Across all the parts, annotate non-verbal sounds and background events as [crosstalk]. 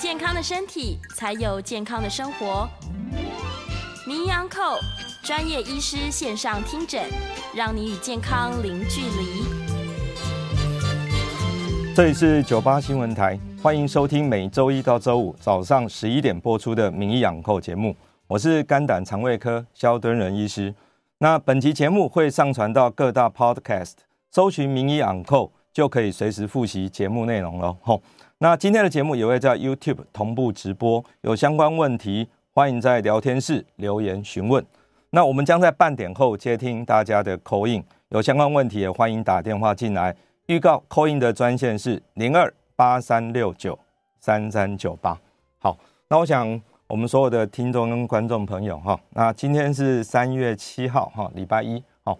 健康的身体，才有健康的生活。名医 Uncle 专业医师线上听诊，让你与健康零距离。这里是九八新闻台，欢迎收听每周一到周五早上十一点播出的名医养寇节目。我是肝胆肠胃科萧敦仁医师。那本期节目会上传到各大 Podcast，搜寻名医养寇就可以随时复习节目内容了。吼。那今天的节目也会在 YouTube 同步直播，有相关问题欢迎在聊天室留言询问。那我们将在半点后接听大家的 call in，有相关问题也欢迎打电话进来。预告 call in 的专线是零二八三六九三三九八。好，那我想我们所有的听众跟观众朋友哈，那今天是三月七号哈，礼拜一。好，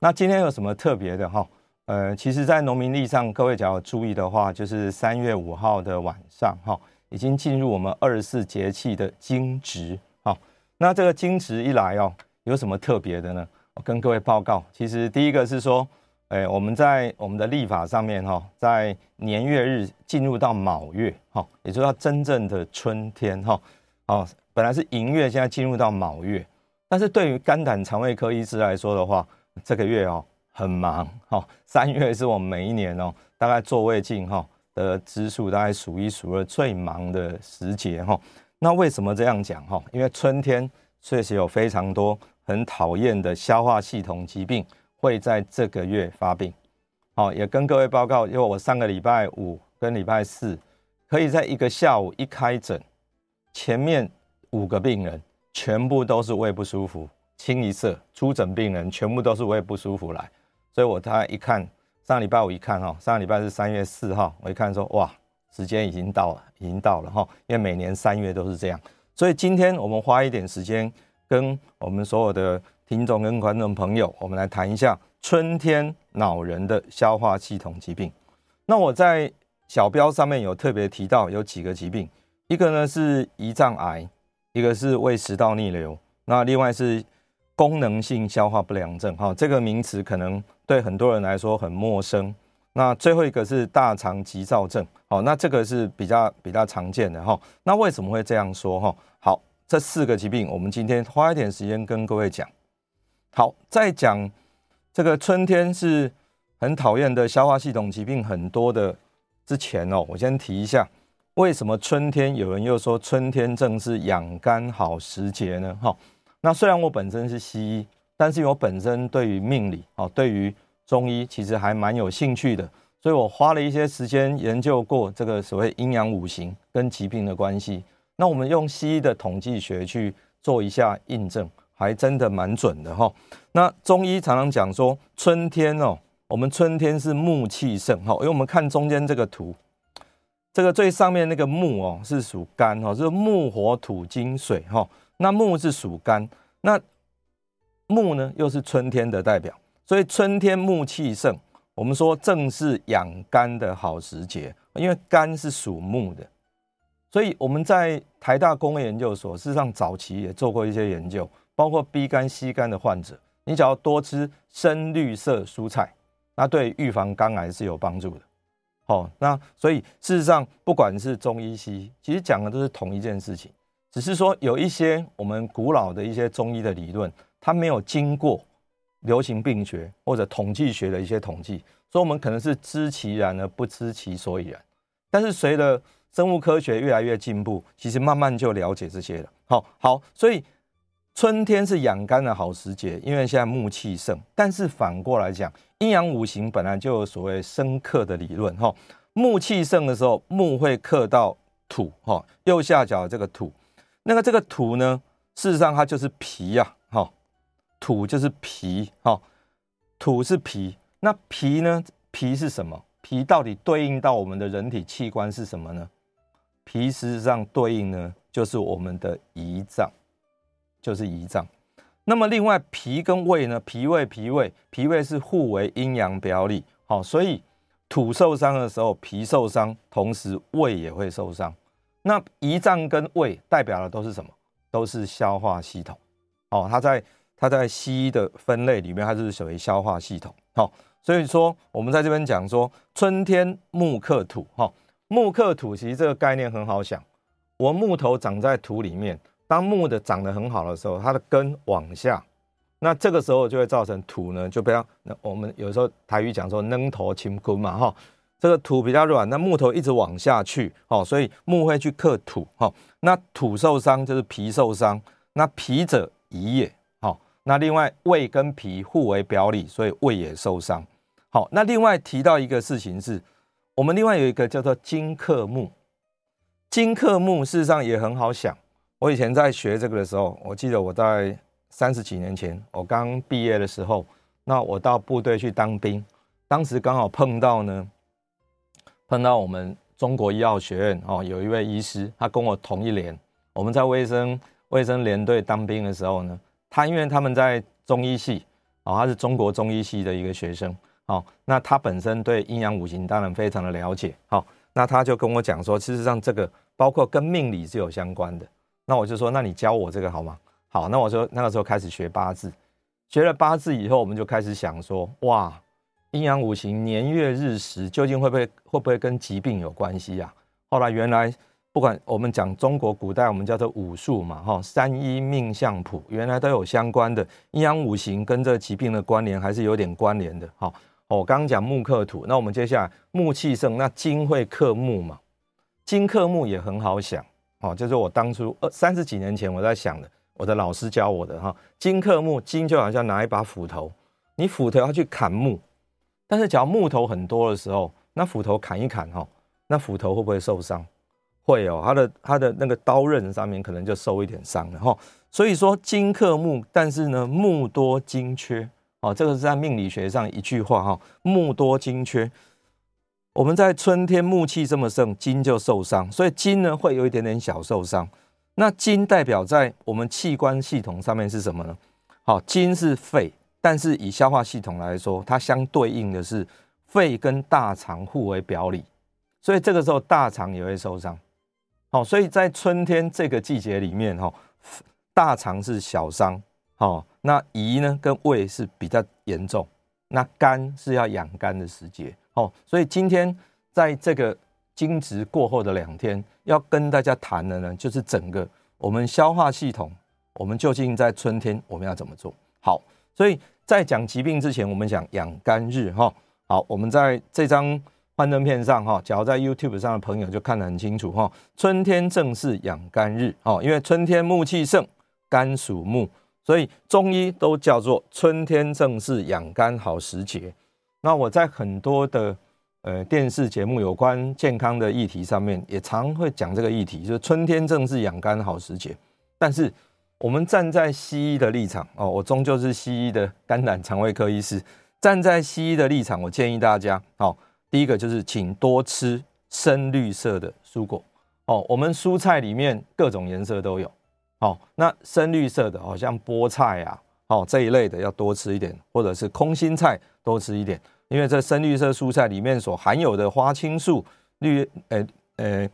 那今天有什么特别的哈？呃，其实，在农民历上，各位只要注意的话，就是三月五号的晚上，哈，已经进入我们二十四节气的惊蛰，哈。那这个惊蛰一来哦，有什么特别的呢？我跟各位报告，其实第一个是说，哎，我们在我们的历法上面，哈，在年月日进入到卯月，哈，也就是说真正的春天，哈，哦，本来是寅月，现在进入到卯月，但是对于肝胆肠胃科医师来说的话，这个月哦。很忙哈，三月是我们每一年哦，大概座位镜哈的支数大概数一数二最忙的时节哈。那为什么这样讲哈？因为春天确实有非常多很讨厌的消化系统疾病会在这个月发病。好，也跟各位报告，因为我上个礼拜五跟礼拜四可以在一个下午一开诊，前面五个病人全部都是胃不舒服，清一色初诊病人全部都是胃不舒服来。所以我他一看，上礼拜我一看哈，上礼拜是三月四号，我一看说哇，时间已经到了，已经到了哈，因为每年三月都是这样。所以今天我们花一点时间，跟我们所有的听众跟观众朋友，我们来谈一下春天恼人的消化系统疾病。那我在小标上面有特别提到有几个疾病，一个呢是胰脏癌，一个是胃食道逆流，那另外是功能性消化不良症，哈，这个名词可能。对很多人来说很陌生。那最后一个是大肠急躁症，好，那这个是比较比较常见的哈。那为什么会这样说哈？好，这四个疾病，我们今天花一点时间跟各位讲。好，在讲这个春天是很讨厌的消化系统疾病很多的之前哦，我先提一下，为什么春天有人又说春天正是养肝好时节呢？哈，那虽然我本身是西医。但是我本身对于命理哦，对于中医其实还蛮有兴趣的，所以我花了一些时间研究过这个所谓阴阳五行跟疾病的关系。那我们用西医的统计学去做一下印证，还真的蛮准的哈。那中医常常讲说春天哦，我们春天是木气盛哈，因为我们看中间这个图，这个最上面那个木哦是属肝哈，是木火土金水哈。那木是属肝，那木呢，又是春天的代表，所以春天木气盛，我们说正是养肝的好时节，因为肝是属木的，所以我们在台大公卫研究所，事实上早期也做过一些研究，包括 B 肝、C 肝的患者，你只要多吃深绿色蔬菜，那对预防肝癌是有帮助的。好，那所以事实上，不管是中医、西医，其实讲的都是同一件事情，只是说有一些我们古老的一些中医的理论。它没有经过流行病学或者统计学的一些统计，所以我们可能是知其然而不知其所以然。但是随着生物科学越来越进步，其实慢慢就了解这些了。好，好，所以春天是养肝的好时节，因为现在木气盛。但是反过来讲，阴阳五行本来就有所谓生克的理论。哈，木气盛的时候，木会克到土。哈，右下角这个土，那个这个土呢，事实上它就是脾呀。哈。土就是脾，哈，土是脾，那脾呢？脾是什么？脾到底对应到我们的人体器官是什么呢？脾实际上对应呢，就是我们的胰脏，就是胰脏。那么另外脾跟胃呢？脾胃脾胃脾胃是互为阴阳表里，好，所以土受伤的时候，脾受伤，同时胃也会受伤。那胰脏跟胃代表的都是什么？都是消化系统。哦，它在它在西医的分类里面，它就是属于消化系统。好，所以说我们在这边讲说，春天木克土。哈，木克土其实这个概念很好想，我木头长在土里面。当木的长得很好的时候，它的根往下，那这个时候就会造成土呢，就不要。那我们有时候台语讲说“扔头轻根”嘛，哈，这个土比较软，那木头一直往下去，哦，所以木会去克土，哈。那土受伤就是脾受伤，那脾者胰也，好。那另外胃跟脾互为表里，所以胃也受伤。好，那另外提到一个事情是，我们另外有一个叫做金克木，金克木事实上也很好想。我以前在学这个的时候，我记得我在三十几年前，我刚毕业的时候，那我到部队去当兵，当时刚好碰到呢，碰到我们中国医药学院哦，有一位医师，他跟我同一连，我们在卫生卫生连队当兵的时候呢，他因为他们在中医系哦，他是中国中医系的一个学生哦，那他本身对阴阳五行当然非常的了解，好，那他就跟我讲说，事实上这个包括跟命理是有相关的。那我就说，那你教我这个好吗？好，那我说那个时候开始学八字，学了八字以后，我们就开始想说，哇，阴阳五行、年月日时，究竟会不会会不会跟疾病有关系呀？后来原来不管我们讲中国古代，我们叫做五术嘛，哈，三医命相卜，原来都有相关的阴阳五行跟这疾病的关联，还是有点关联的。好，我刚刚讲木克土，那我们接下来木气盛，那金会克木嘛？金克木也很好想。哦，就是我当初二三十几年前我在想的，我的老师教我的哈。金克木，金就好像拿一把斧头，你斧头要去砍木，但是假如木头很多的时候，那斧头砍一砍哈，那斧头会不会受伤？会哦，它的它的那个刀刃上面可能就受一点伤了哈。所以说金克木，但是呢木多金缺哦，这个是在命理学上一句话哈，木多金缺。我们在春天木气这么盛，金就受伤，所以金呢会有一点点小受伤。那金代表在我们器官系统上面是什么呢？好，金是肺，但是以消化系统来说，它相对应的是肺跟大肠互为表里，所以这个时候大肠也会受伤。好，所以在春天这个季节里面，哈，大肠是小伤，好，那胰呢跟胃是比较严重，那肝是要养肝的时节。哦，所以今天在这个惊蛰过后的两天，要跟大家谈的呢，就是整个我们消化系统，我们究竟在春天我们要怎么做？好，所以在讲疾病之前，我们讲养肝日哈。好，我们在这张幻灯片上哈，假如在 YouTube 上的朋友就看得很清楚哈。春天正是养肝日哦，因为春天木气盛，肝属木，所以中医都叫做春天正是养肝好时节。那我在很多的呃电视节目有关健康的议题上面，也常会讲这个议题，就是春天正是养肝好时节。但是我们站在西医的立场哦，我终究是西医的肝胆肠胃科医师，站在西医的立场，我建议大家哦，第一个就是请多吃深绿色的蔬果。哦，我们蔬菜里面各种颜色都有。哦，那深绿色的，好像菠菜啊。哦，这一类的要多吃一点，或者是空心菜多吃一点，因为这深绿色蔬菜里面所含有的花青素、绿，呃呃，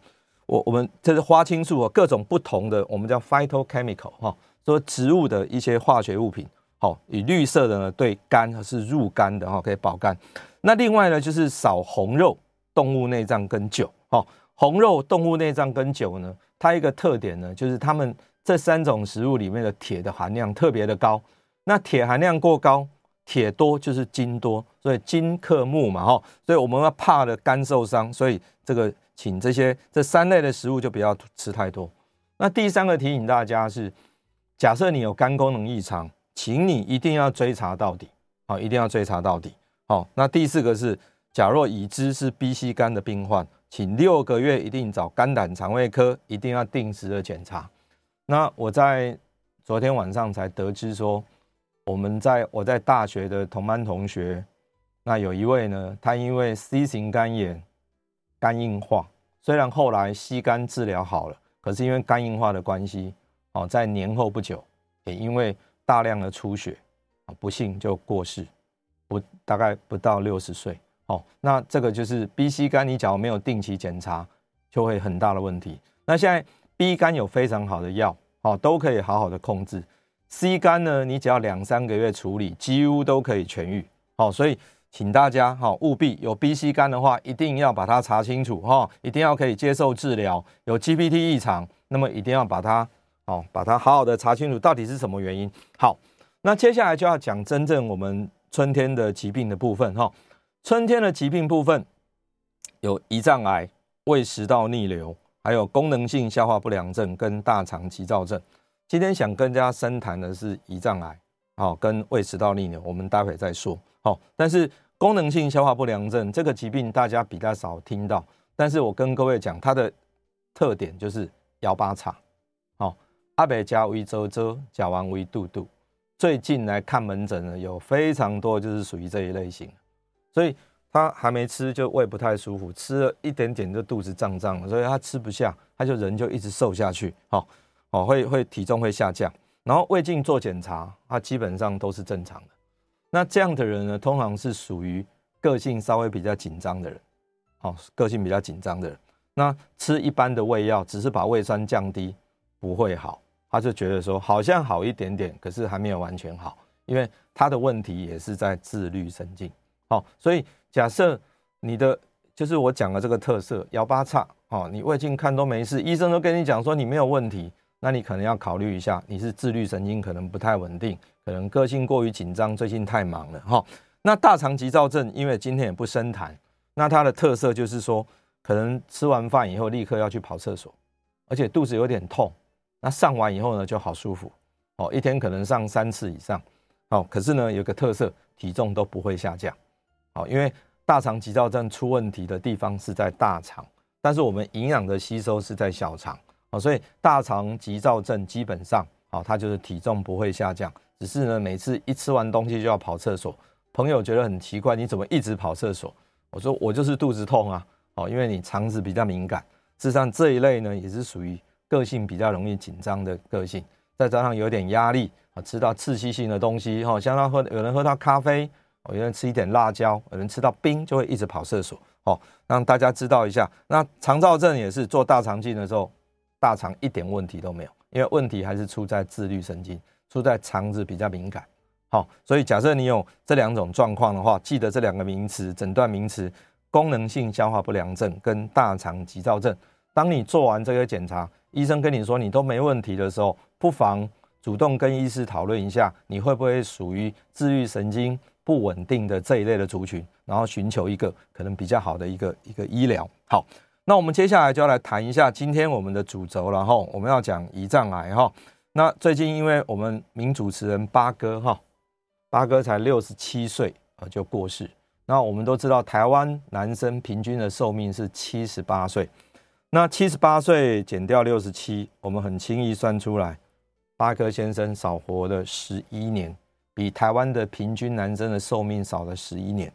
我我们这是花青素啊，各种不同的，我们叫 phytochemical 哈，说植物的一些化学物品，好，以绿色的呢对肝是入肝的哈，可以保肝。那另外呢，就是少红肉、动物内脏跟酒，哈，红肉、动物内脏跟酒呢，它一个特点呢，就是它们这三种食物里面的铁的含量特别的高。那铁含量过高，铁多就是金多，所以金克木嘛，哈，所以我们要怕的肝受伤，所以这个请这些这三类的食物就不要吃太多。那第三个提醒大家是，假设你有肝功能异常，请你一定要追查到底，好，一定要追查到底。好，那第四个是，假若已知是 B、C 肝的病患，请六个月一定找肝胆肠胃科，一定要定时的检查。那我在昨天晚上才得知说。我们在我在大学的同班同学，那有一位呢，他因为 C 型肝炎肝硬化，虽然后来吸肝治疗好了，可是因为肝硬化的关系，哦，在年后不久也因为大量的出血，不幸就过世，不大概不到六十岁。哦，那这个就是 B、C 肝，你假如没有定期检查，就会很大的问题。那现在 B 肝有非常好的药，哦，都可以好好的控制。C 肝呢，你只要两三个月处理，几乎都可以痊愈。哦，所以请大家哈，务必有 B、C 肝的话，一定要把它查清楚哈，一定要可以接受治疗。有 GPT 异常，那么一定要把它哦，把它好好的查清楚，到底是什么原因。好，那接下来就要讲真正我们春天的疾病的部分哈。春天的疾病部分有胰脏癌、胃食道逆流，还有功能性消化不良症跟大肠急躁症。今天想跟大家深谈的是胰脏癌，好，跟胃食道逆流，我们待会再说。好，但是功能性消化不良症这个疾病大家比较少听到，但是我跟各位讲，它的特点就是摇八叉，好，阿北加微周周，甲烷微肚肚。最近来看门诊呢，有非常多就是属于这一类型。所以他还没吃就胃不太舒服，吃了一点点就肚子胀胀，所以他吃不下，他就人就一直瘦下去，好，哦，会会体重会下降，然后胃镜做检查，他基本上都是正常的。那这样的人呢，通常是属于个性稍微比较紧张的人，好，个性比较紧张的人，那吃一般的胃药，只是把胃酸降低，不会好，他就觉得说好像好一点点，可是还没有完全好，因为他的问题也是在自律神经。好，所以假设你的就是我讲的这个特色，幺八叉，哦，你胃镜看都没事，医生都跟你讲说你没有问题，那你可能要考虑一下，你是自律神经可能不太稳定，可能个性过于紧张，最近太忙了，哈。那大肠急躁症，因为今天也不深谈，那它的特色就是说，可能吃完饭以后立刻要去跑厕所，而且肚子有点痛，那上完以后呢就好舒服，哦，一天可能上三次以上，哦，可是呢有个特色，体重都不会下降。好，因为大肠急躁症出问题的地方是在大肠，但是我们营养的吸收是在小肠，所以大肠急躁症基本上，哦，它就是体重不会下降，只是呢，每次一吃完东西就要跑厕所。朋友觉得很奇怪，你怎么一直跑厕所？我说我就是肚子痛啊，哦，因为你肠子比较敏感。事实上这一类呢，也是属于个性比较容易紧张的个性，再加上有点压力啊，吃到刺激性的东西，哈，像他喝有人喝到咖啡。有人吃一点辣椒，有人吃到冰就会一直跑厕所，哦，让大家知道一下。那肠躁症也是做大肠镜的时候，大肠一点问题都没有，因为问题还是出在自律神经，出在肠子比较敏感。好，所以假设你有这两种状况的话，记得这两个名词，诊断名词：功能性消化不良症跟大肠急躁症。当你做完这个检查，医生跟你说你都没问题的时候，不妨主动跟医师讨论一下，你会不会属于自律神经不稳定的这一类的族群，然后寻求一个可能比较好的一个一个医疗。好，那我们接下来就要来谈一下今天我们的主轴，然后我们要讲胰脏癌哈。那最近因为我们名主持人八哥哈，八哥才六十七岁啊就过世。那我们都知道台湾男生平均的寿命是七十八岁，那七十八岁减掉六十七，我们很轻易算出来，八哥先生少活了十一年。比台湾的平均男生的寿命少了十一年，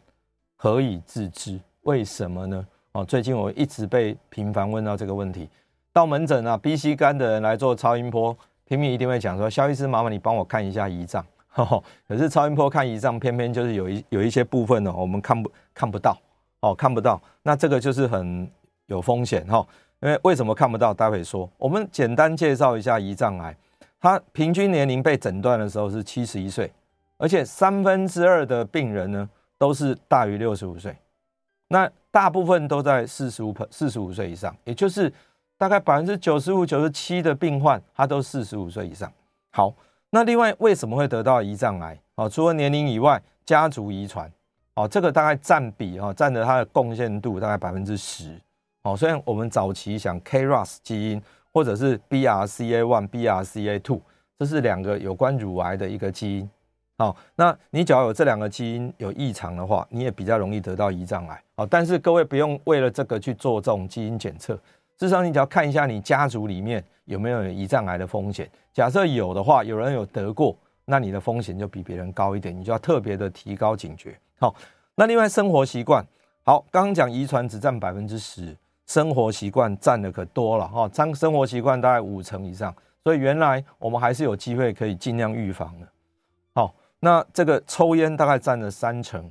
何以自知？为什么呢？哦，最近我一直被频繁问到这个问题。到门诊啊，B、C 肝的人来做超音波，平民一定会讲说：“萧医师，麻烦你帮我看一下胰脏。”可是超音波看胰脏，偏偏就是有一有一些部分呢，我们看不看不到哦，看不到。那这个就是很有风险哈。因为为什么看不到？待会说。我们简单介绍一下胰脏癌，它平均年龄被诊断的时候是七十一岁。而且三分之二的病人呢，都是大于六十五岁，那大部分都在四十五、四十五岁以上，也就是大概百分之九十五、九十七的病患，他都四十五岁以上。好，那另外为什么会得到胰脏癌？哦，除了年龄以外，家族遗传，哦，这个大概占比哈，占着它的贡献度大概百分之十。哦，虽然我们早期想 KRAS 基因或者是 BRCA1、BRCA2，这是两个有关乳癌的一个基因。好，那你只要有这两个基因有异常的话，你也比较容易得到胰脏癌。好，但是各位不用为了这个去做这种基因检测，至少你只要看一下你家族里面有没有胰脏癌的风险。假设有的话，有人有得过，那你的风险就比别人高一点，你就要特别的提高警觉。好，那另外生活习惯，好，刚刚讲遗传只占百分之十，生活习惯占的可多了哈，生生活习惯大概五成以上，所以原来我们还是有机会可以尽量预防的。那这个抽烟大概占了三成，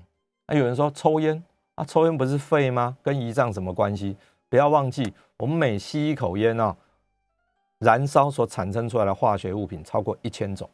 那有人说抽烟啊，抽烟不是肺吗？跟胰脏什么关系？不要忘记，我们每吸一口烟啊。燃烧所产生出来的化学物品超过一千种，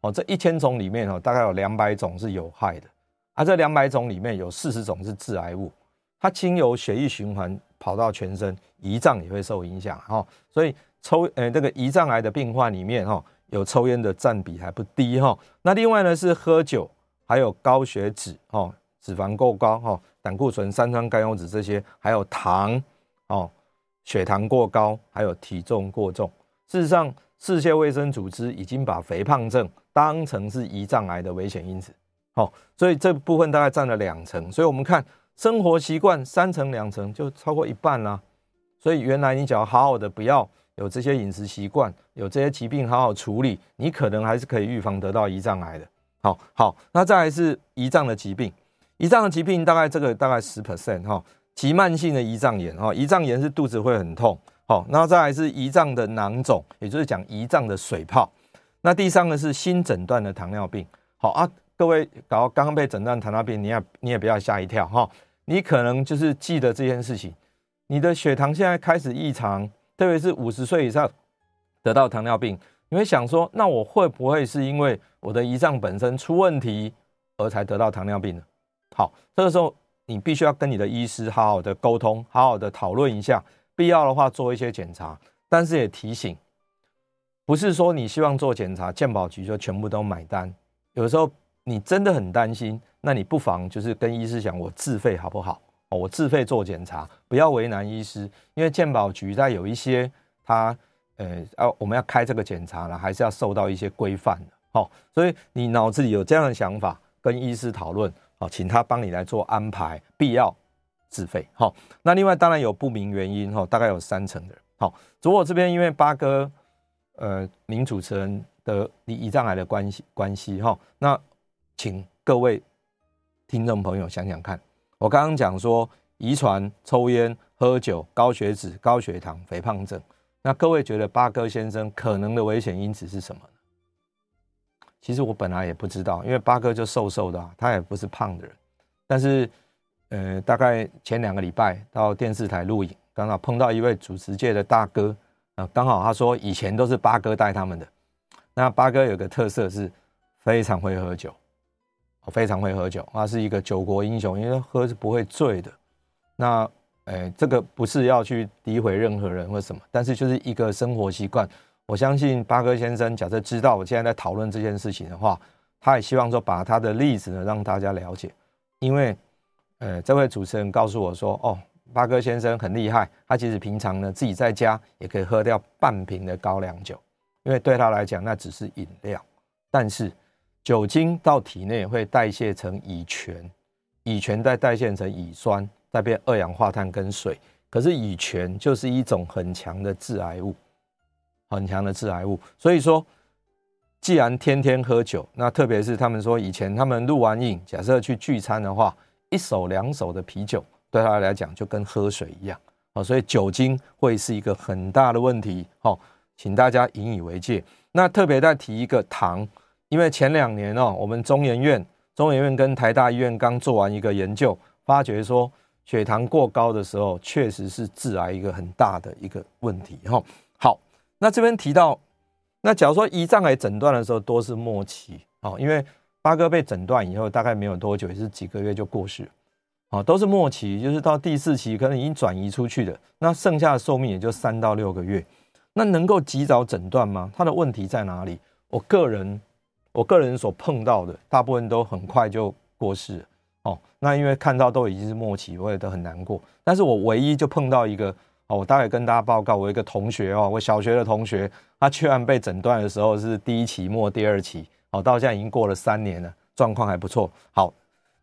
哦，这一千种里面哦，大概有两百种是有害的，而这两百种里面有四十种是致癌物，它经由血液循环跑到全身，胰脏也会受影响，哈，所以抽，呃，这个胰脏癌的病患里面，哈，有抽烟的占比还不低，哈，那另外呢是喝酒，还有高血脂，哈，脂肪过高，哈，胆固醇、三酸甘油酯这些，还有糖，哦，血糖过高，还有体重过重。事实上，世界卫生组织已经把肥胖症当成是胰脏癌的危险因子，好，所以这部分大概占了两成。所以我们看生活习惯三成两成就超过一半啦。所以原来你只要好好的不要有这些饮食习惯，有这些疾病好好处理，你可能还是可以预防得到胰脏癌的。好好，那再来是胰脏的疾病，胰脏的疾病大概这个大概十 percent 哈，急慢性的胰脏炎哈，胰脏炎是肚子会很痛。好，然后再来是胰脏的囊肿，也就是讲胰脏的水泡。那第三个是新诊断的糖尿病。好啊，各位搞刚刚被诊断糖尿病，你也你也不要吓一跳哈。你可能就是记得这件事情，你的血糖现在开始异常，特别是五十岁以上得到糖尿病，你会想说，那我会不会是因为我的胰脏本身出问题而才得到糖尿病呢？好，这个时候你必须要跟你的医师好好的沟通，好好的讨论一下。必要的话做一些检查，但是也提醒，不是说你希望做检查，健保局就全部都买单。有时候你真的很担心，那你不妨就是跟医师讲，我自费好不好？哦，我自费做检查，不要为难医师，因为健保局在有一些他呃要我们要开这个检查呢，还是要受到一些规范的。好，所以你脑子里有这样的想法，跟医师讨论，好，请他帮你来做安排，必要。自费好，那另外当然有不明原因哈，大概有三成的人好。如果这边因为八哥呃名主持人的你胰脏癌的关系关系哈，那请各位听众朋友想想看，我刚刚讲说遗传、抽烟、喝酒、高血脂、高血糖、肥胖症，那各位觉得八哥先生可能的危险因子是什么？其实我本来也不知道，因为八哥就瘦瘦的，他也不是胖的人，但是。呃，大概前两个礼拜到电视台录影，刚好碰到一位主持界的大哥啊，刚好他说以前都是八哥带他们的。那八哥有个特色是非常会喝酒，我非常会喝酒，他是一个酒国英雄，因为喝是不会醉的。那呃，这个不是要去诋毁任何人或什么，但是就是一个生活习惯。我相信八哥先生假设知道我现在在讨论这件事情的话，他也希望说把他的例子呢让大家了解，因为。呃，这位主持人告诉我说：“哦，八哥先生很厉害，他其实平常呢自己在家也可以喝掉半瓶的高粱酒，因为对他来讲那只是饮料。但是酒精到体内会代谢成乙醛，乙醛再代谢成乙酸，再变二氧化碳跟水。可是乙醛就是一种很强的致癌物，很强的致癌物。所以说，既然天天喝酒，那特别是他们说以前他们录完影，假设去聚餐的话。”一手两手的啤酒对他来讲就跟喝水一样啊，所以酒精会是一个很大的问题哦，请大家引以为戒。那特别再提一个糖，因为前两年哦，我们中研院、中研院跟台大医院刚做完一个研究，发觉说血糖过高的时候，确实是致癌一个很大的一个问题哈。好，那这边提到，那假如说胰脏癌诊断的时候都是末期哦，因为。八哥被诊断以后，大概没有多久，也是几个月就过世，啊，都是末期，就是到第四期可能已经转移出去的，那剩下的寿命也就三到六个月。那能够及早诊断吗？他的问题在哪里？我个人，我个人所碰到的，大部分都很快就过世了，哦，那因为看到都已经是末期，我也都很难过。但是我唯一就碰到一个，哦，我大概跟大家报告，我一个同学哦，我小学的同学，他居然被诊断的时候是第一期末第二期。好，到现在已经过了三年了，状况还不错。好，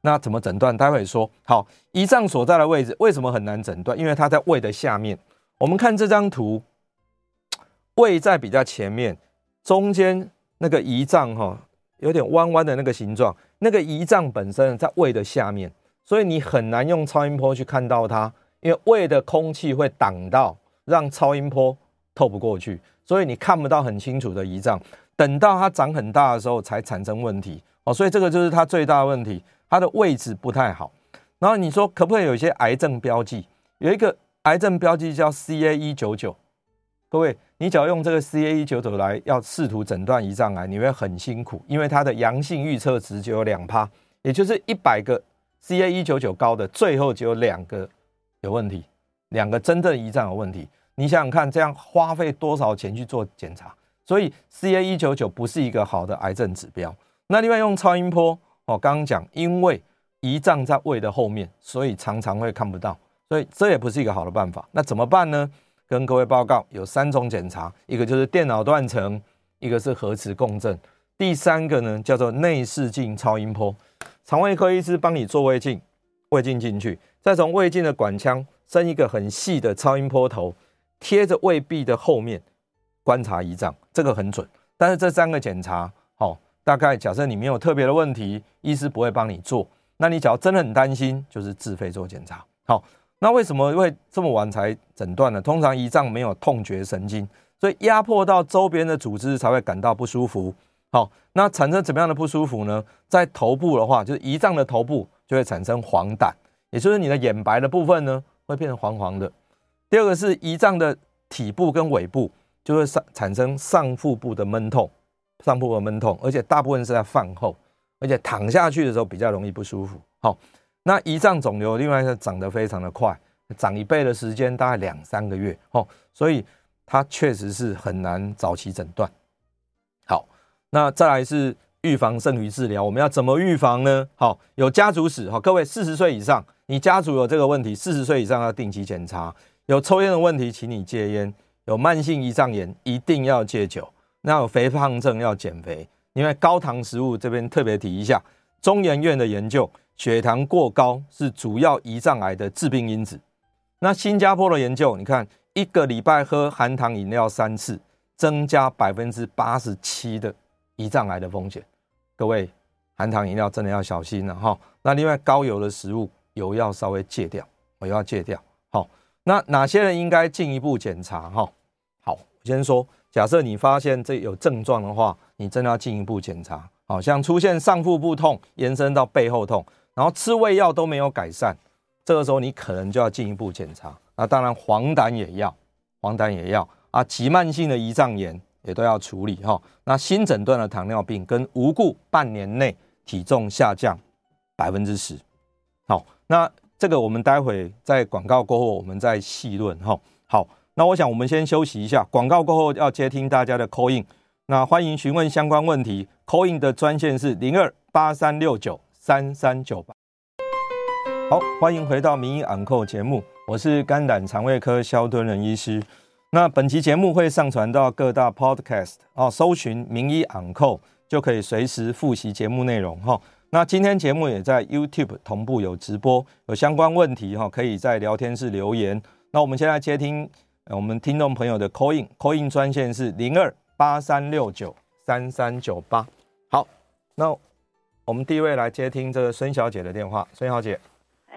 那怎么诊断？待会说。好，胰脏所在的位置为什么很难诊断？因为它在胃的下面。我们看这张图，胃在比较前面，中间那个胰脏哈，有点弯弯的那个形状，那个胰脏本身在胃的下面，所以你很难用超音波去看到它，因为胃的空气会挡到，让超音波透不过去，所以你看不到很清楚的胰脏。等到它长很大的时候才产生问题哦，所以这个就是它最大的问题，它的位置不太好。然后你说可不可以有一些癌症标记？有一个癌症标记叫 CA 一九九，各位，你只要用这个 CA 一九九来要试图诊断胰脏癌，你会很辛苦，因为它的阳性预测值只有两趴，也就是一百个 CA 一九九高的，最后只有两个有问题，两个真正胰脏有问题。你想想看，这样花费多少钱去做检查？所以 CA 一九九不是一个好的癌症指标。那另外用超音波，哦，刚刚讲，因为胰脏在胃的后面，所以常常会看不到，所以这也不是一个好的办法。那怎么办呢？跟各位报告，有三种检查，一个就是电脑断层，一个是核磁共振，第三个呢叫做内视镜超音波。肠胃科医师帮你做胃镜，胃镜进去，再从胃镜的管腔伸一个很细的超音波头，贴着胃壁的后面。观察胰脏，这个很准，但是这三个检查，好，大概假设你没有特别的问题，医师不会帮你做。那你只要真的很担心，就是自费做检查。好，那为什么会这么晚才诊断呢？通常胰脏没有痛觉神经，所以压迫到周边的组织才会感到不舒服。好，那产生怎么样的不舒服呢？在头部的话，就是胰脏的头部就会产生黄疸，也就是你的眼白的部分呢会变成黄黄的。第二个是胰脏的体部跟尾部。就会上产生上腹部的闷痛，上腹部的闷痛，而且大部分是在饭后，而且躺下去的时候比较容易不舒服。好，那胰脏肿瘤另外是长得非常的快，长一倍的时间大概两三个月。哦，所以它确实是很难早期诊断。好，那再来是预防胜于治疗，我们要怎么预防呢？好，有家族史，好，各位四十岁以上，你家族有这个问题，四十岁以上要定期检查。有抽烟的问题，请你戒烟。有慢性胰脏炎，一定要戒酒。那有肥胖症要减肥，因为高糖食物这边特别提一下，中研院的研究，血糖过高是主要胰脏癌的致病因子。那新加坡的研究，你看一个礼拜喝含糖饮料三次，增加百分之八十七的胰脏癌的风险。各位，含糖饮料真的要小心了哈。那另外高油的食物，油要稍微戒掉，我要戒掉。好，那哪些人应该进一步检查哈？好，我先说，假设你发现这有症状的话，你真的要进一步检查。好像出现上腹部痛，延伸到背后痛，然后吃胃药都没有改善，这个时候你可能就要进一步检查。那当然黄疸也要，黄疸也要啊，急慢性的胰脏炎也都要处理哈。那新诊断的糖尿病跟无故半年内体重下降百分之十，好，那这个我们待会在广告过后我们再细论哈。好。那我想我们先休息一下，广告过后要接听大家的 call in，那欢迎询问相关问题，call in 的专线是零二八三六九三三九八。好，欢迎回到名医昂扣节目，我是肝胆肠胃科萧敦仁医师。那本期节目会上传到各大 podcast 哦，搜寻名医昂扣就可以随时复习节目内容哈。那今天节目也在 YouTube 同步有直播，有相关问题哈，可以在聊天室留言。那我们现在接听。我们听众朋友的 call in call in 专线是零二八三六九三三九八。好，那我们第一位来接听这个孙小姐的电话，孙小姐。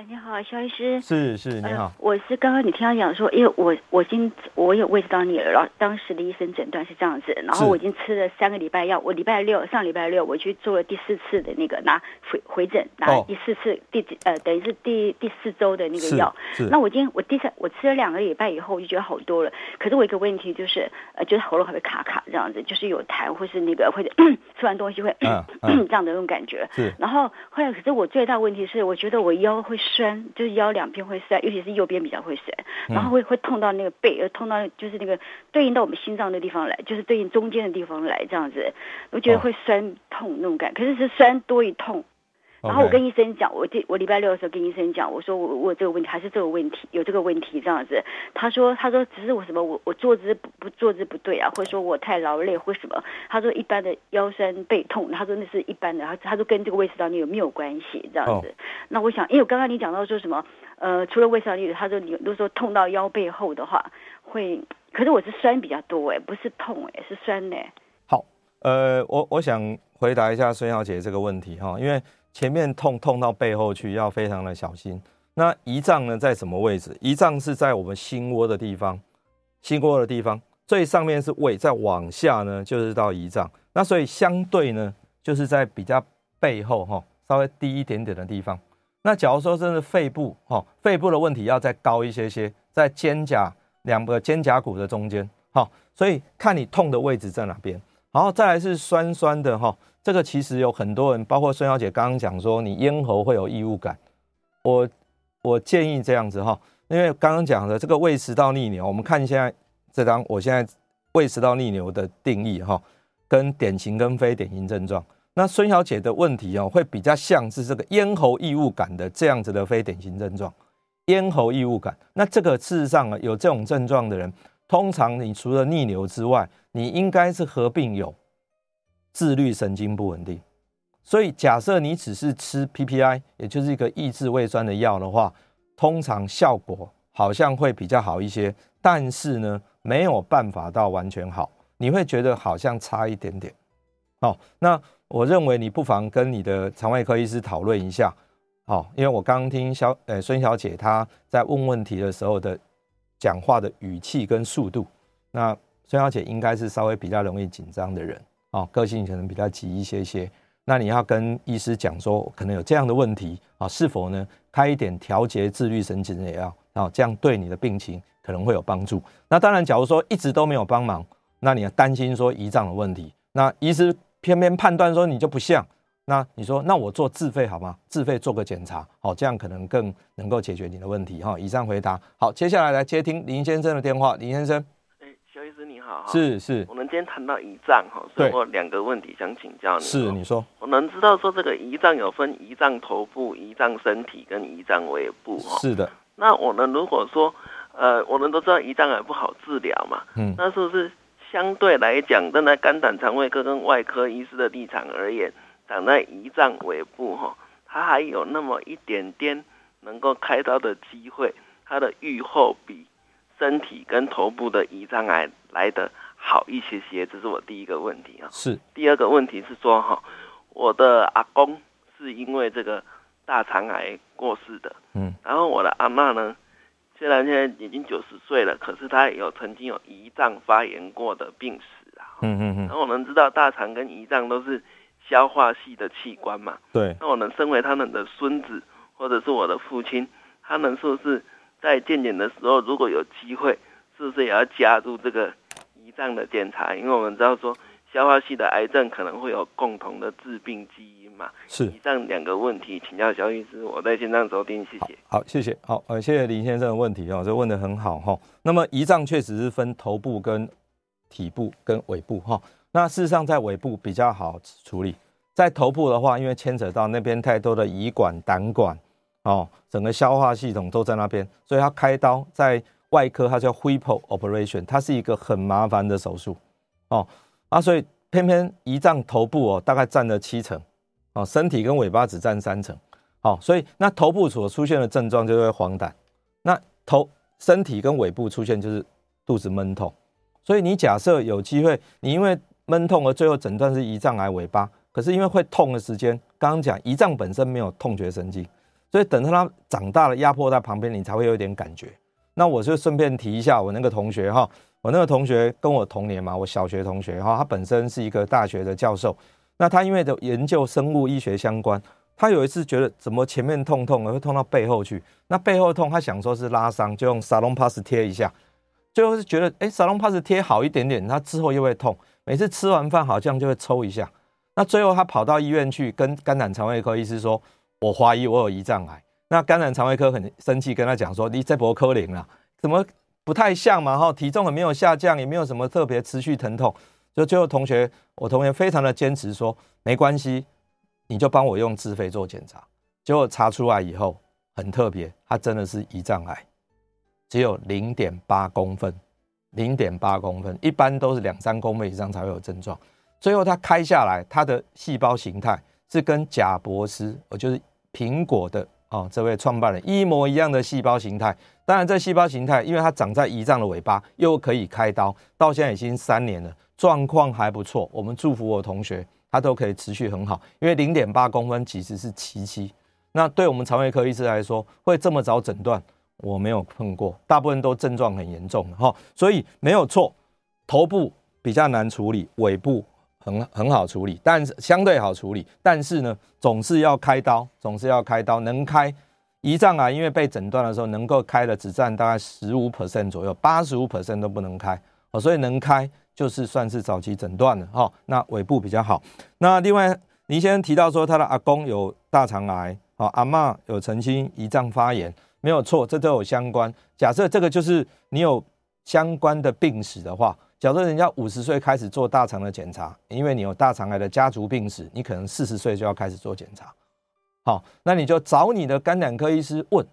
你好，肖医师。是是，你好。呃、我是刚刚你听他讲说，因为我我已经我有胃食道逆了，然后当时的医生诊断是这样子，然后我已经吃了三个礼拜药，我礼拜六上礼拜六我去做了第四次的那个拿回回诊拿第四次、哦、第呃等于是第第四周的那个药。那我今天我第三我吃了两个礼拜以后，我就觉得好多了。可是我一个问题就是呃，就是喉咙还会卡卡这样子，就是有痰或是那个或者 [coughs] 吃完东西会、嗯嗯、[coughs] 这样的那种感觉。是。然后后来可是我最大问题是，我觉得我腰会。酸就是腰两边会酸，尤其是右边比较会酸，然后会会痛到那个背，而痛到就是那个对应到我们心脏的地方来，就是对应中间的地方来这样子，我觉得会酸痛那种感，可是是酸多于痛。然后我跟医生讲，我这我礼拜六的时候跟医生讲，我说我我有这个问题还是这个问题有这个问题这样子，他说他说只是我什么我我坐姿不不坐姿不对啊，或者说我太劳累或什么，他说一般的腰酸背痛，他说那是一般的，他他说跟这个胃食道逆有没有关系这样子。哦、那我想，因为我刚刚你讲到说什么呃，除了胃食道逆流，他说你如果说痛到腰背后的话会，可是我是酸比较多哎，不是痛哎，是酸呢。好，呃，我我想回答一下孙小姐这个问题哈，因为前面痛痛到背后去，要非常的小心。那胰脏呢，在什么位置？胰脏是在我们心窝的地方，心窝的地方最上面是胃，再往下呢就是到胰脏。那所以相对呢，就是在比较背后哈，稍微低一点点的地方。那假如说真的肺部哈，肺部的问题要再高一些些，在肩胛两个肩胛骨的中间，好，所以看你痛的位置在哪边。然后再来是酸酸的哈，这个其实有很多人，包括孙小姐刚刚讲说你咽喉会有异物感，我我建议这样子哈，因为刚刚讲的这个胃食道逆流，我们看现在这张，我现在胃食道逆流的定义哈，跟典型跟非典型症状。那孙小姐的问题哦，会比较像是这个咽喉异物感的这样子的非典型症状，咽喉异物感。那这个事实上啊，有这种症状的人，通常你除了逆流之外，你应该是合并有自律神经不稳定。所以假设你只是吃 PPI，也就是一个抑制胃酸的药的话，通常效果好像会比较好一些，但是呢，没有办法到完全好，你会觉得好像差一点点。好，那。我认为你不妨跟你的肠胃科医师讨论一下，好，因为我刚听小呃孙小姐她在问问题的时候的讲话的语气跟速度，那孙小姐应该是稍微比较容易紧张的人，哦，个性可能比较急一些些，那你要跟医师讲说可能有这样的问题啊，是否呢开一点调节自律神经的药，啊，这样对你的病情可能会有帮助。那当然，假如说一直都没有帮忙，那你要担心说胰脏的问题，那医师。偏偏判断说你就不像，那你说那我做自费好吗？自费做个检查，好，这样可能更能够解决你的问题哈。以上回答好，接下来来接听林先生的电话。林先生，你好，是是，我们今天谈到胰脏哈，所以我两个问题想请教你。是你说，我能知道说这个胰脏有分胰脏头部、胰脏身体跟胰脏尾部哈？是的。那我们如果说，呃，我们都知道胰脏癌不好治疗嘛，嗯，那是不是？相对来讲，站在肝胆肠胃科跟外科医师的立场而言，长在胰脏尾部哈，它还有那么一点点能够开刀的机会，它的预后比身体跟头部的胰脏癌来的好一些些，这是我第一个问题啊。是。第二个问题是说哈，我的阿公是因为这个大肠癌过世的，嗯，然后我的阿妈呢？虽然现在已经九十岁了，可是他有曾经有胰脏发炎过的病史啊。嗯嗯嗯。那我能知道大肠跟胰脏都是消化系的器官嘛？对。那我能身为他们的孙子，或者是我的父亲，他们是不是在健检的时候，如果有机会，是不是也要加入这个胰脏的检查？因为我们知道说。消化系的癌症可能会有共同的致病基因嘛？是。以上两个问题，请教萧医师，我在线上收听，谢谢。好，谢谢。好，呃，谢谢林先生的问题哦，这问的很好哈。那么胰脏确实是分头部跟体部跟尾部哈。那事实上在尾部比较好处理，在头部的话，因为牵扯到那边太多的胰管、胆管哦，整个消化系统都在那边，所以他开刀在外科，它叫 Whipple operation，它是一个很麻烦的手术哦。啊，所以偏偏胰脏头部哦，大概占了七成，哦，身体跟尾巴只占三成，好，所以那头部所出现的症状就是黄疸，那头身体跟尾部出现就是肚子闷痛，所以你假设有机会，你因为闷痛而最后诊断是胰脏癌尾巴，可是因为会痛的时间，刚刚讲胰脏本身没有痛觉神经，所以等到他长大了压迫在旁边，你才会有一点感觉。那我就顺便提一下我那个同学哈。我那个同学跟我同年嘛，我小学同学哈，他本身是一个大学的教授。那他因为的研究生物医学相关，他有一次觉得怎么前面痛痛的，会痛到背后去。那背后痛，他想说是拉伤，就用沙龙 pass 贴一下。最后是觉得，哎，沙龙 pass 贴好一点点，他之后又会痛。每次吃完饭好像就会抽一下。那最后他跑到医院去跟肝胆肠胃科医师说：“我怀疑我有胰脏癌。”那肝胆肠胃科很生气，跟他讲说：“你这波科林啊，怎么？”不太像嘛，哈，体重也没有下降，也没有什么特别持续疼痛，就最后同学，我同学非常的坚持说，没关系，你就帮我用自费做检查，结果查出来以后很特别，他真的是胰脏癌，只有零点八公分，零点八公分，一般都是两三公分以上才会有症状，最后他开下来，他的细胞形态是跟贾博斯，呃，就是苹果的。哦，这位创办人一模一样的细胞形态，当然这细胞形态，因为它长在胰脏的尾巴，又可以开刀，到现在已经三年了，状况还不错，我们祝福我同学，他都可以持续很好，因为零点八公分其实是奇迹。那对我们肠胃科医师来说，会这么早诊断，我没有碰过，大部分都症状很严重的哈，所以没有错，头部比较难处理，尾部很很好处理，但是相对好处理，但是呢，总是要开刀，总是要开刀，能开胰脏癌，因为被诊断的时候能够开的只占大概十五 percent 左右，八十五 percent 都不能开，哦，所以能开就是算是早期诊断了哈。那尾部比较好，那另外林先生提到说他的阿公有大肠癌。好，阿嬷有曾经胰脏发炎，没有错，这都有相关。假设这个就是你有相关的病史的话，假设人家五十岁开始做大肠的检查，因为你有大肠癌的家族病史，你可能四十岁就要开始做检查。好，那你就找你的肝胆科医师问。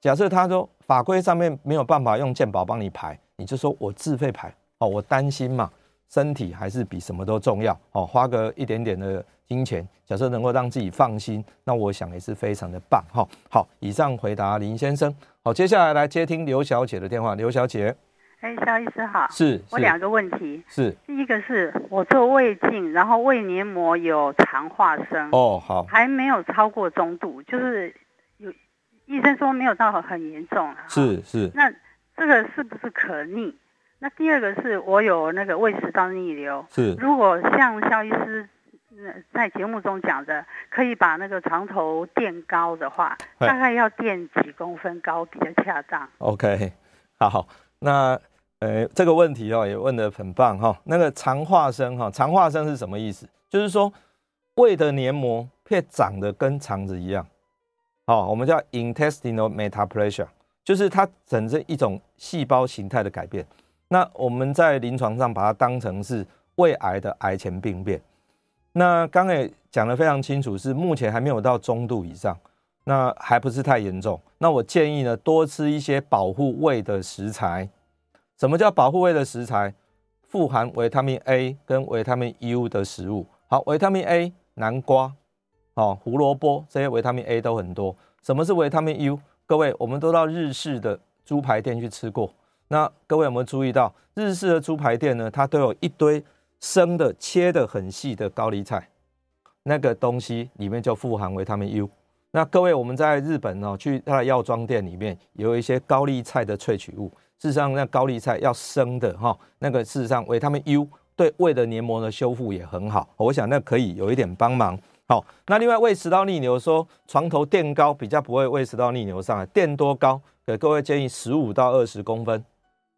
假设他说法规上面没有办法用健保帮你排，你就说我自费排。哦，我担心嘛，身体还是比什么都重要。哦，花个一点点的。金钱，假设能够让自己放心，那我想也是非常的棒哈。好，以上回答林先生。好，接下来来接听刘小姐的电话。刘小姐，哎，肖医师好，是，是。我两个问题，是。第一个是我做胃镜，然后胃黏膜有肠化生，哦，好，还没有超过中度，就是有医生说没有到很严重，是是，那这个是不是可逆？那第二个是我有那个胃食道逆流，是，如果像肖医师。在节目中讲的，可以把那个床头垫高的话，大概要垫几公分高比较恰当？OK，好，那呃这个问题哦也问得很棒哈。那个肠化生哈，肠化生是什么意思？就是说胃的黏膜会长得跟肠子一样，哦，我们叫 intestinal metaplasia，就是它整成一种细胞形态的改变。那我们在临床上把它当成是胃癌的癌前病变。那刚才讲得非常清楚，是目前还没有到中度以上，那还不是太严重。那我建议呢，多吃一些保护胃的食材。什么叫保护胃的食材？富含维他命 A 跟维他命 U 的食物。好，维他命 A，南瓜、哦胡萝卜这些维他命 A 都很多。什么是维他命 U？各位，我们都到日式的猪排店去吃过。那各位有没有注意到，日式的猪排店呢？它都有一堆。生的切的很细的高丽菜，那个东西里面就富含维他命 U。那各位，我们在日本哦，去它的药妆店里面有一些高丽菜的萃取物。事实上，那高丽菜要生的哈，那个事实上维他命 U 对胃的黏膜的修复也很好。我想那可以有一点帮忙。好，那另外胃食道逆流说床头垫高比较不会胃食道逆流上来，垫多高？给各位建议十五到二十公分，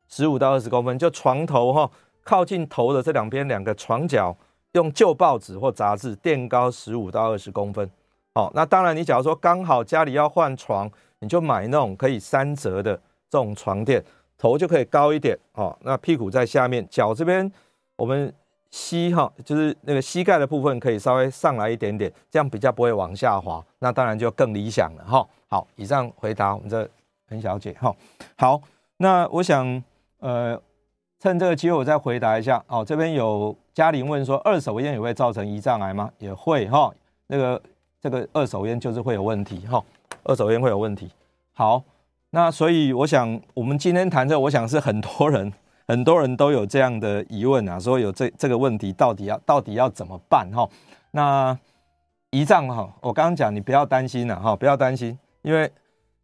十五到二十公分就床头哈。靠近头的这两边两个床角，用旧报纸或杂志垫高十五到二十公分。哦，那当然，你假如说刚好家里要换床，你就买那种可以三折的这种床垫，头就可以高一点。哦，那屁股在下面，脚这边我们膝哈，就是那个膝盖的部分可以稍微上来一点点，这样比较不会往下滑。那当然就更理想了哈。好，以上回答我们这陈小姐哈。好，那我想呃。趁这个机会，我再回答一下。哦，这边有嘉玲问说，二手烟也会造成胰脏癌吗？也会哈。那个这个二手烟就是会有问题哈，二手烟会有问题。好，那所以我想，我们今天谈这，我想是很多人很多人都有这样的疑问啊，说有这这个问题到底要到底要怎么办哈？那胰脏哈，我刚刚讲你不要担心了哈，不要担心，因为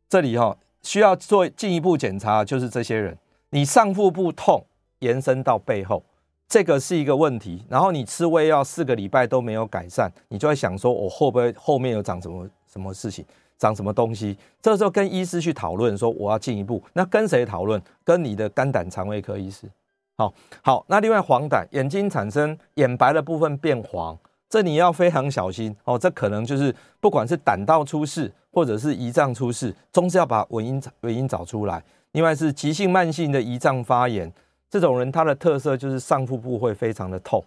这里哈需要做进一步检查，就是这些人，你上腹部痛。延伸到背后，这个是一个问题。然后你吃胃药四个礼拜都没有改善，你就会想说，我会不会后面有长什么什么事情，长什么东西？这时候跟医师去讨论，说我要进一步。那跟谁讨论？跟你的肝胆肠胃科医师。好，好。那另外黄疸，眼睛产生眼白的部分变黄，这你要非常小心哦。这可能就是不管是胆道出事，或者是胰脏出事，总是要把原因原因找出来。另外是急性慢性的胰脏发炎。这种人他的特色就是上腹部会非常的痛，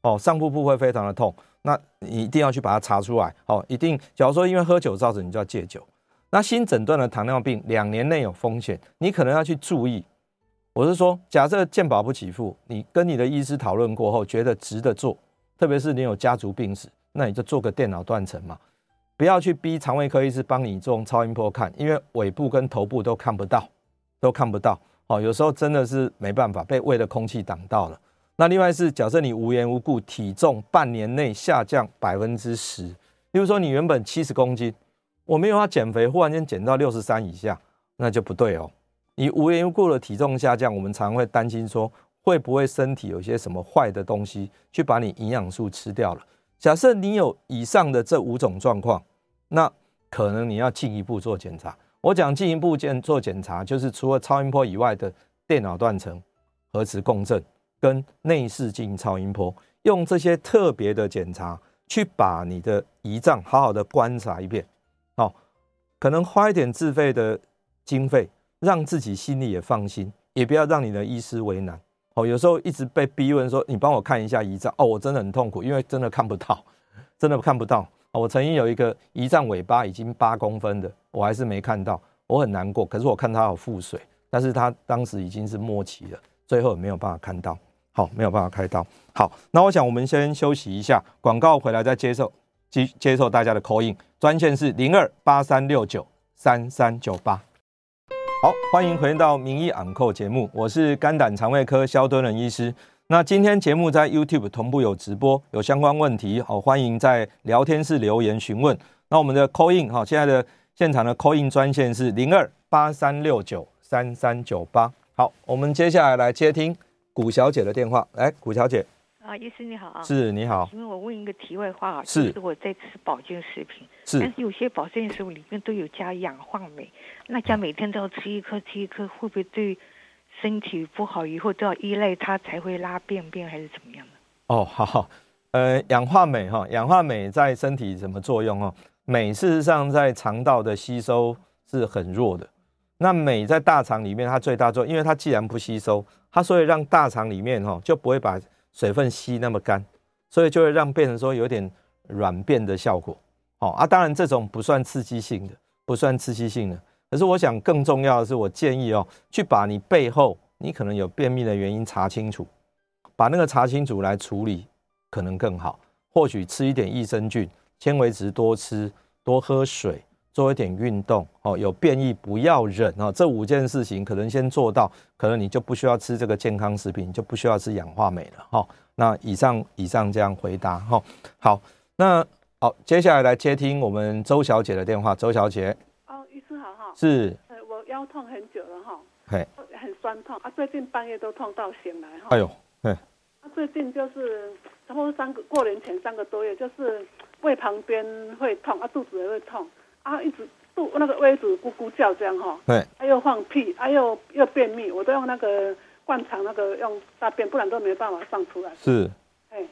哦，上腹部会非常的痛，那你一定要去把它查出来，哦，一定。假如说因为喝酒造成，你就要戒酒。那新诊断的糖尿病两年内有风险，你可能要去注意。我是说，假设健保不给付，你跟你的医师讨论过后觉得值得做，特别是你有家族病史，那你就做个电脑断层嘛，不要去逼肠胃科医师帮你做超音波看，因为尾部跟头部都看不到，都看不到。哦，有时候真的是没办法，被胃的空气挡到了。那另外是假设你无缘无故体重半年内下降百分之十，例如说你原本七十公斤，我没有要减肥，忽然间减到六十三以下，那就不对哦。你无缘无故的体重下降，我们常会担心说，会不会身体有些什么坏的东西去把你营养素吃掉了？假设你有以上的这五种状况，那可能你要进一步做检查。我讲进一步检做检查，就是除了超音波以外的电脑断层、核磁共振跟内视镜超音波，用这些特别的检查去把你的胰脏好好的观察一遍。哦，可能花一点自费的经费。让自己心里也放心，也不要让你的医师为难。哦，有时候一直被逼问说：“你帮我看一下胰脏。”哦，我真的很痛苦，因为真的看不到，真的看不到。我曾经有一个胰脏尾巴已经八公分的，我还是没看到，我很难过。可是我看他有腹水，但是他当时已经是末期了，最后也没有办法看到。好，没有办法开刀。好，那我想我们先休息一下，广告回来再接受接接受大家的 call in，专线是零二八三六九三三九八。好，欢迎回到名医昂扣节目，我是肝胆肠胃科萧敦仁医师。那今天节目在 YouTube 同步有直播，有相关问题，好，欢迎在聊天室留言询问。那我们的 call in 哈，现在的现场的 call in 专线是零二八三六九三三九八。好，我们接下来来接听古小姐的电话，来，古小姐。啊，医师你好啊，是你好，请问我问一个题外话啊，是，就是我在吃保健食品，是，但是有些保健食品里面都有加氧化镁，那加每天都要吃一颗吃一颗，会不会对身体不好？以后都要依赖它才会拉便便还是怎么样的？哦，好好，呃，氧化镁哈，氧化镁在身体什么作用哦？镁事实上在肠道的吸收是很弱的，那镁在大肠里面它最大作用，因为它既然不吸收，它所以让大肠里面哈就不会把水分吸那么干，所以就会让变成说有点软便的效果。好啊，当然这种不算刺激性的，不算刺激性的。可是我想更重要的是，我建议哦，去把你背后你可能有便秘的原因查清楚，把那个查清楚来处理，可能更好。或许吃一点益生菌、纤维质多吃，多喝水。做一点运动哦，有便意不要忍哦，这五件事情可能先做到，可能你就不需要吃这个健康食品，就不需要吃氧化镁了哈。那以上以上这样回答哈。好，那好，接下来来接听我们周小姐的电话。周小姐，哦，医师好哈。是。呃，我腰痛很久了哈。嘿。很酸痛啊，最近半夜都痛到醒来哈。哎呦，嘿。啊，最近就是差不多三个过年前三个多月，就是胃旁边会痛啊，肚子也会痛。啊，一直肚那个胃一直咕咕叫这样哈，对，他又放屁，他又又便秘，我都用那个灌肠那个用大便，不然都没办法上出来。是，哎，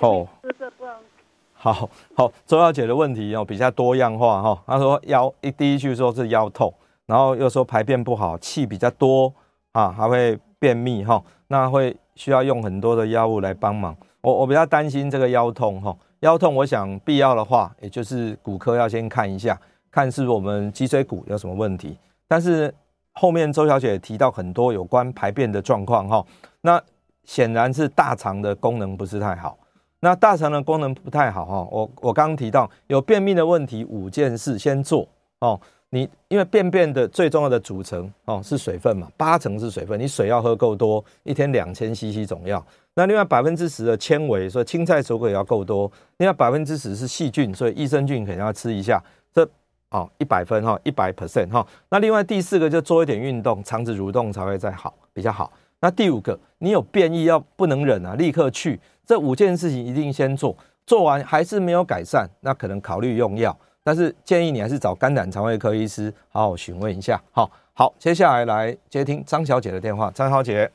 哦，是这不然。[laughs] 好好，周小姐的问题哦比较多样化哈，她说腰一第一句说是腰痛，然后又说排便不好，气比较多啊，还会便秘哈，那会需要用很多的药物来帮忙。我我比较担心这个腰痛哈。腰痛，我想必要的话，也就是骨科要先看一下，看是我们脊椎骨有什么问题。但是后面周小姐提到很多有关排便的状况哈，那显然是大肠的功能不是太好。那大肠的功能不太好哈，我我刚刚提到有便秘的问题，五件事先做哦。你因为便便的最重要的组成哦是水分嘛，八成是水分，你水要喝够多，一天两千 CC 总要。那另外百分之十的纤维，所以青菜水果也要够多。另外百分之十是细菌，所以益生菌肯定要吃一下。这哦一百分哈，一百 percent 哈。那另外第四个就做一点运动，肠子蠕动才会再好，比较好。那第五个，你有便意要不能忍啊，立刻去。这五件事情一定先做，做完还是没有改善，那可能考虑用药。但是建议你还是找肝胆肠胃科医师好好询问一下。好，好，接下来来接听张小姐的电话，张小姐。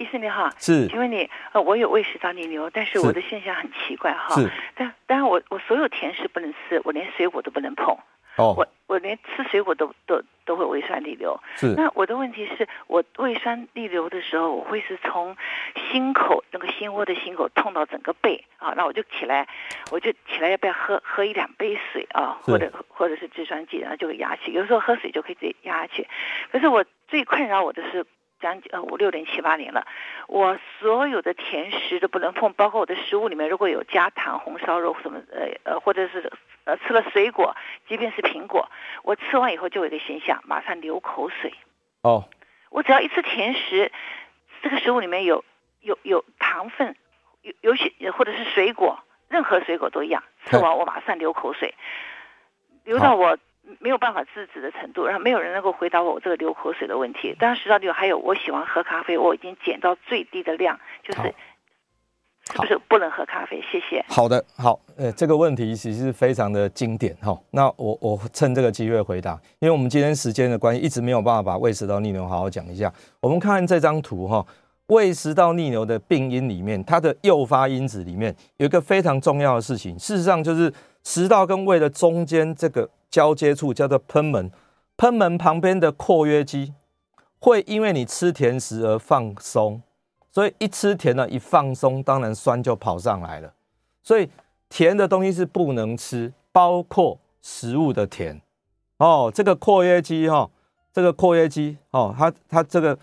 医生你好，是，请问你，呃，我有胃食道逆流，但是我的现象很奇怪哈，是，但当然我我所有甜食不能吃，我连水果都不能碰，哦，我我连吃水果都都都会胃酸逆流，是，那我的问题是我胃酸逆流的时候，我会是从心口那个心窝的心口痛到整个背啊，那我就起来，我就起来要不要喝喝一两杯水啊，或者或者是制酸剂，然后就会压下去，有时候喝水就可以直接压下去，可是我最困扰我的是。将近呃五六年七八年了，我所有的甜食都不能碰，包括我的食物里面如果有加糖、红烧肉什么呃呃，或者是呃吃了水果，即便是苹果，我吃完以后就有一个现象，马上流口水。哦，我只要一吃甜食，这个食物里面有有有糖分，有有些或者是水果，任何水果都一样，吃完我马上流口水，流到我没有办法制止的程度，然后没有人能够回答我这个流口水的问题。当然，食道逆流还有我喜欢喝咖啡，我已经减到最低的量，就是。是不是不能喝咖啡？谢谢。好的，好，呃，这个问题其实非常的经典哈。那我我趁这个机会回答，因为我们今天时间的关系，一直没有办法把胃食道逆流好好讲一下。我们看看这张图哈，胃食道逆流的病因里面，它的诱发因子里面有一个非常重要的事情，事实上就是食道跟胃的中间这个交接处叫做喷门，喷门旁边的括约肌会因为你吃甜食而放松。所以一吃甜的，一放松，当然酸就跑上来了。所以甜的东西是不能吃，包括食物的甜。哦，这个括约肌哈，这个括约肌哦，它它这个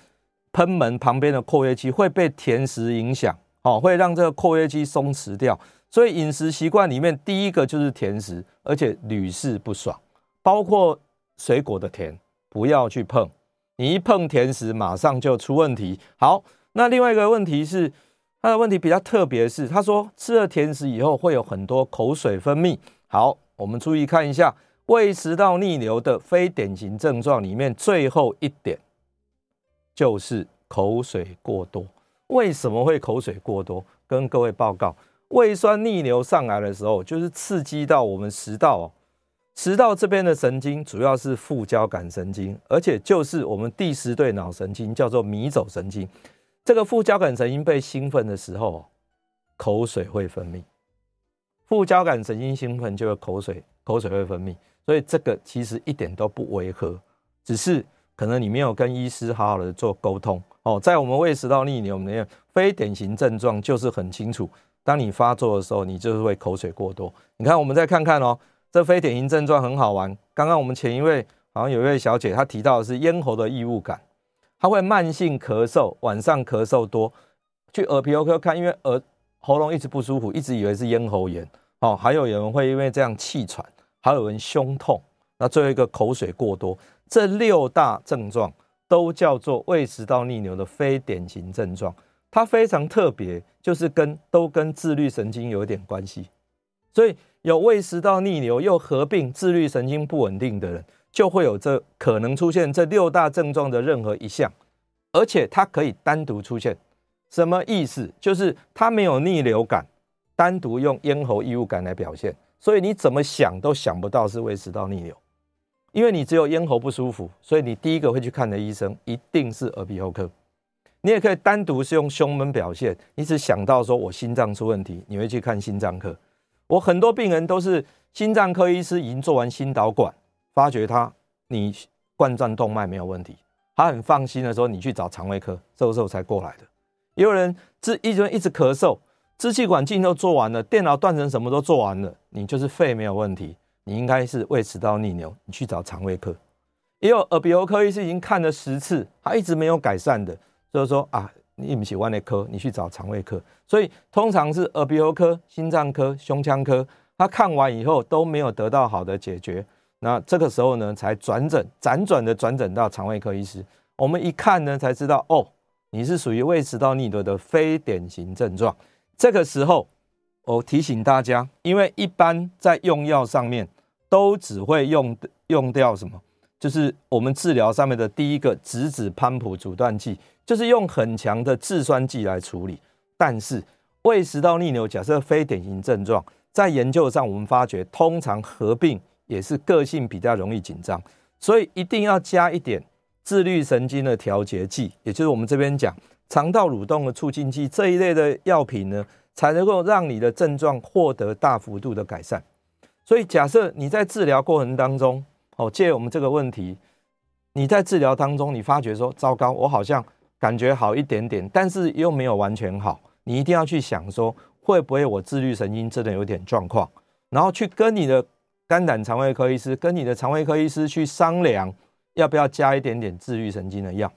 喷门旁边的括约肌会被甜食影响，哦，会让这个括约肌松弛掉。所以饮食习惯里面第一个就是甜食，而且屡试不爽，包括水果的甜，不要去碰。你一碰甜食，马上就出问题。好。那另外一个问题是，他的问题比较特别，是他说吃了甜食以后会有很多口水分泌。好，我们注意看一下胃食道逆流的非典型症状里面最后一点，就是口水过多。为什么会口水过多？跟各位报告，胃酸逆流上来的时候，就是刺激到我们食道哦，食道这边的神经主要是副交感神经，而且就是我们第十对脑神经，叫做迷走神经。这个副交感神经被兴奋的时候，口水会分泌。副交感神经兴奋就有口水，口水会分泌。所以这个其实一点都不违和，只是可能你没有跟医师好好的做沟通哦。在我们胃食道逆流里面，非典型症状就是很清楚。当你发作的时候，你就是会口水过多。你看，我们再看看哦，这非典型症状很好玩。刚刚我们前一位好像有一位小姐，她提到的是咽喉的异物感。她会慢性咳嗽，晚上咳嗽多，去耳鼻喉科看，因为耳喉咙一直不舒服，一直以为是咽喉炎。哦，还有人会因为这样气喘，还有人胸痛，那最后一个口水过多，这六大症状都叫做胃食道逆流的非典型症状。它非常特别，就是跟都跟自律神经有一点关系。所以有胃食道逆流又合并自律神经不稳定的人。就会有这可能出现这六大症状的任何一项，而且它可以单独出现。什么意思？就是它没有逆流感，单独用咽喉异物感来表现。所以你怎么想都想不到是胃食道逆流，因为你只有咽喉不舒服，所以你第一个会去看的医生一定是耳鼻喉科。你也可以单独是用胸闷表现，你只想到说我心脏出问题，你会去看心脏科。我很多病人都是心脏科医师已经做完心导管。发觉他你冠状动脉没有问题，他很放心的时候，你去找肠胃科，这个时候才过来的。也有人支一直一直咳嗽，支气管镜都做完了，电脑断层什么都做完了，你就是肺没有问题，你应该是胃食道逆流，你去找肠胃科。也有耳鼻喉科医师已经看了十次，他一直没有改善的，就是说啊，你不喜欢那科，你去找肠胃科。所以通常是耳鼻喉科、心脏科、胸腔科，他看完以后都没有得到好的解决。那这个时候呢，才转诊，辗转的转诊到肠胃科医师。我们一看呢，才知道哦，你是属于胃食道逆流的非典型症状。这个时候，我提醒大家，因为一般在用药上面都只会用用掉什么，就是我们治疗上面的第一个质子潘普阻断剂，就是用很强的制酸剂来处理。但是胃食道逆流假设非典型症状，在研究上我们发觉，通常合并。也是个性比较容易紧张，所以一定要加一点自律神经的调节剂，也就是我们这边讲肠道蠕动的促进剂这一类的药品呢，才能够让你的症状获得大幅度的改善。所以假设你在治疗过程当中，哦，借我们这个问题，你在治疗当中你发觉说糟糕，我好像感觉好一点点，但是又没有完全好，你一定要去想说会不会我自律神经真的有点状况，然后去跟你的。肝胆肠胃科医师跟你的肠胃科医师去商量，要不要加一点点自律神经的药。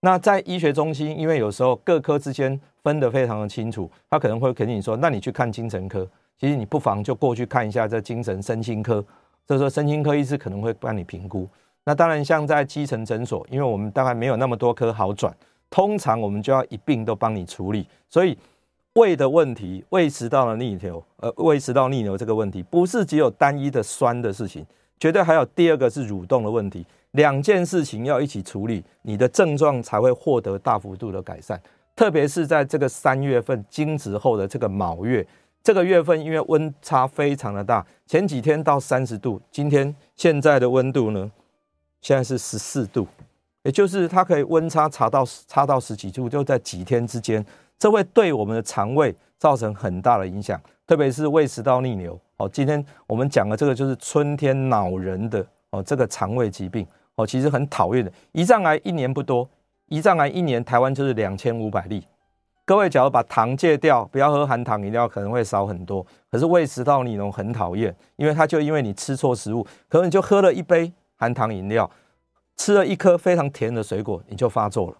那在医学中心，因为有时候各科之间分得非常的清楚，他可能会肯定你说，那你去看精神科，其实你不妨就过去看一下这精神身心科。所以说，身心科医师可能会帮你评估。那当然，像在基层诊所，因为我们大概没有那么多科好转，通常我们就要一并都帮你处理。所以胃的问题，胃食道的逆流，呃，胃食道逆流这个问题，不是只有单一的酸的事情，绝对还有第二个是蠕动的问题。两件事情要一起处理，你的症状才会获得大幅度的改善。特别是在这个三月份惊蛰后的这个卯月，这个月份因为温差非常的大，前几天到三十度，今天现在的温度呢，现在是十四度，也就是它可以温差差到差到十几度，就在几天之间，这会对我们的肠胃造成很大的影响，特别是胃食道逆流。哦，今天我们讲的这个就是春天恼人的哦，这个肠胃疾病哦，其实很讨厌的。胰脏癌一年不多。胰脏癌一年台湾就是两千五百例。各位，假如把糖戒掉，不要喝含糖饮料，可能会少很多。可是胃食道逆流很讨厌，因为它就因为你吃错食物，可能你就喝了一杯含糖饮料，吃了一颗非常甜的水果，你就发作了。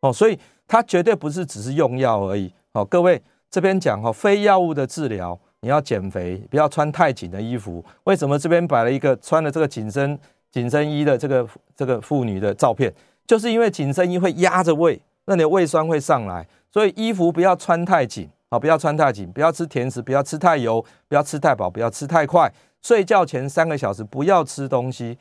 哦，所以它绝对不是只是用药而已。哦，各位这边讲哦，非药物的治疗，你要减肥，不要穿太紧的衣服。为什么这边摆了一个穿了这个紧身紧身衣的这个这个妇女的照片？就是因为紧身衣会压着胃，那你的胃酸会上来，所以衣服不要穿太紧啊，不要穿太紧，不要吃甜食，不要吃太油，不要吃太饱，不要吃太快。睡觉前三个小时不要吃东西，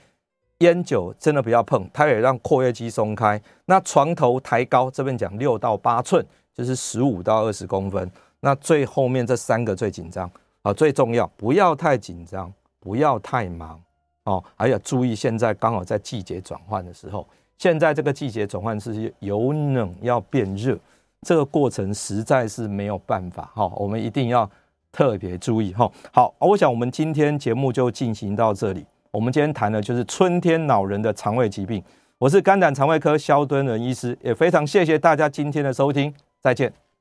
烟酒真的不要碰，它也让括约肌松开。那床头抬高，这边讲六到八寸，就是十五到二十公分。那最后面这三个最紧张啊，最重要，不要太紧张，不要太忙哦，还要注意现在刚好在季节转换的时候。现在这个季节转换是由冷要变热，这个过程实在是没有办法哈，我们一定要特别注意哈。好，我想我们今天节目就进行到这里。我们今天谈的就是春天老人的肠胃疾病。我是肝胆肠胃科肖敦仁医师，也非常谢谢大家今天的收听，再见。